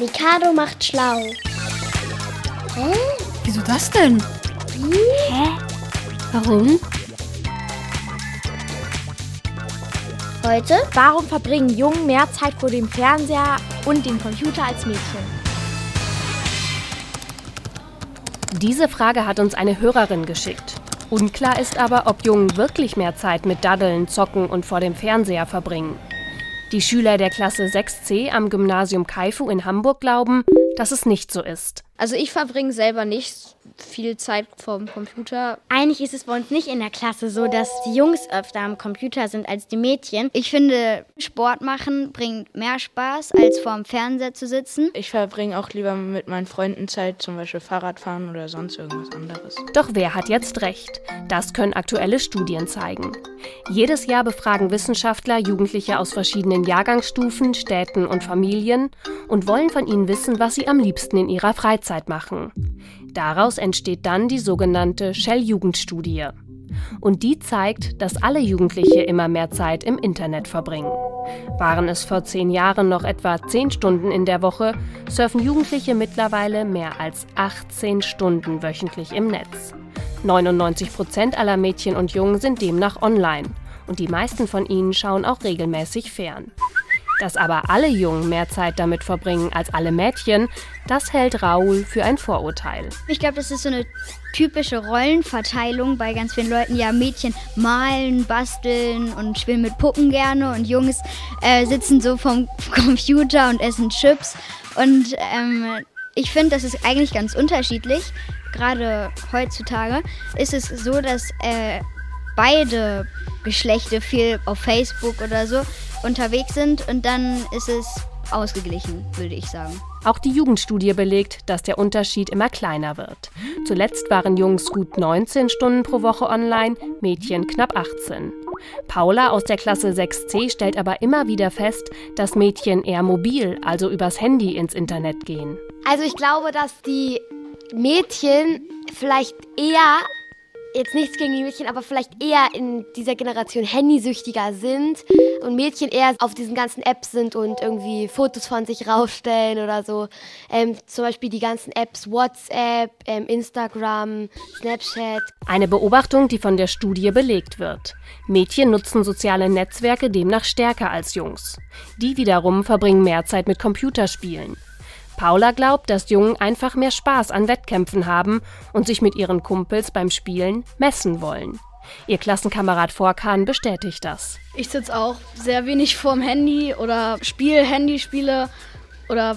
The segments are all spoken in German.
Mikado macht schlau. Hä? Wieso das denn? Hä? Warum? Heute? Warum verbringen Jungen mehr Zeit vor dem Fernseher und dem Computer als Mädchen? Diese Frage hat uns eine Hörerin geschickt. Unklar ist aber, ob Jungen wirklich mehr Zeit mit Daddeln, Zocken und vor dem Fernseher verbringen. Die Schüler der Klasse 6c am Gymnasium Kaifu in Hamburg glauben, dass es nicht so ist. Also ich verbringe selber nicht viel Zeit vorm Computer. Eigentlich ist es bei uns nicht in der Klasse so, dass die Jungs öfter am Computer sind als die Mädchen. Ich finde, Sport machen bringt mehr Spaß, als vorm Fernseher zu sitzen. Ich verbringe auch lieber mit meinen Freunden Zeit, zum Beispiel Fahrradfahren oder sonst irgendwas anderes. Doch wer hat jetzt recht? Das können aktuelle Studien zeigen. Jedes Jahr befragen Wissenschaftler Jugendliche aus verschiedenen Jahrgangsstufen, Städten und Familien und wollen von ihnen wissen, was sie am liebsten in ihrer Freizeit Freizeit machen. Daraus entsteht dann die sogenannte Shell-Jugendstudie. Und die zeigt, dass alle Jugendliche immer mehr Zeit im Internet verbringen. Waren es vor zehn Jahren noch etwa zehn Stunden in der Woche, surfen Jugendliche mittlerweile mehr als 18 Stunden wöchentlich im Netz. 99 Prozent aller Mädchen und Jungen sind demnach online. Und die meisten von ihnen schauen auch regelmäßig fern. Dass aber alle Jungen mehr Zeit damit verbringen als alle Mädchen, das hält Raoul für ein Vorurteil. Ich glaube, das ist so eine typische Rollenverteilung bei ganz vielen Leuten. Ja, Mädchen malen, basteln und spielen mit Puppen gerne und Jungs äh, sitzen so vom Computer und essen Chips. Und ähm, ich finde, das ist eigentlich ganz unterschiedlich. Gerade heutzutage ist es so, dass äh, beide Geschlechter viel auf Facebook oder so unterwegs sind und dann ist es ausgeglichen, würde ich sagen. Auch die Jugendstudie belegt, dass der Unterschied immer kleiner wird. Zuletzt waren Jungs gut 19 Stunden pro Woche online, Mädchen knapp 18. Paula aus der Klasse 6c stellt aber immer wieder fest, dass Mädchen eher mobil, also übers Handy ins Internet gehen. Also ich glaube, dass die Mädchen vielleicht eher jetzt nichts gegen die Mädchen, aber vielleicht eher in dieser Generation handysüchtiger sind und Mädchen eher auf diesen ganzen Apps sind und irgendwie Fotos von sich rausstellen oder so. Ähm, zum Beispiel die ganzen Apps WhatsApp, ähm, Instagram, Snapchat. Eine Beobachtung, die von der Studie belegt wird. Mädchen nutzen soziale Netzwerke demnach stärker als Jungs. Die wiederum verbringen mehr Zeit mit Computerspielen. Paula glaubt, dass Jungen einfach mehr Spaß an Wettkämpfen haben und sich mit ihren Kumpels beim Spielen messen wollen. Ihr Klassenkamerad Vorkan bestätigt das. Ich sitze auch sehr wenig vorm Handy oder spiele Handyspiele oder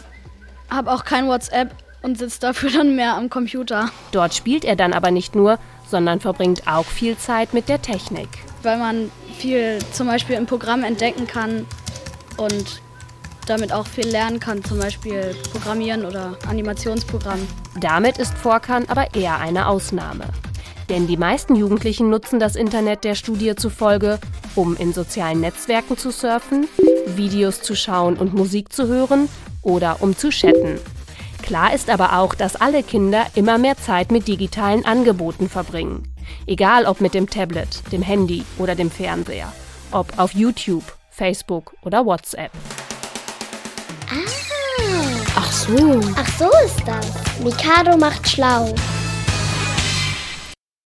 habe auch kein WhatsApp und sitze dafür dann mehr am Computer. Dort spielt er dann aber nicht nur, sondern verbringt auch viel Zeit mit der Technik. Weil man viel zum Beispiel im Programm entdecken kann und damit auch viel lernen kann, zum Beispiel Programmieren oder Animationsprogramm. Damit ist Vorkan aber eher eine Ausnahme. Denn die meisten Jugendlichen nutzen das Internet der Studie zufolge, um in sozialen Netzwerken zu surfen, Videos zu schauen und Musik zu hören oder um zu chatten. Klar ist aber auch, dass alle Kinder immer mehr Zeit mit digitalen Angeboten verbringen. Egal ob mit dem Tablet, dem Handy oder dem Fernseher. Ob auf YouTube, Facebook oder WhatsApp. So. Ach so ist das. Mikado macht schlau.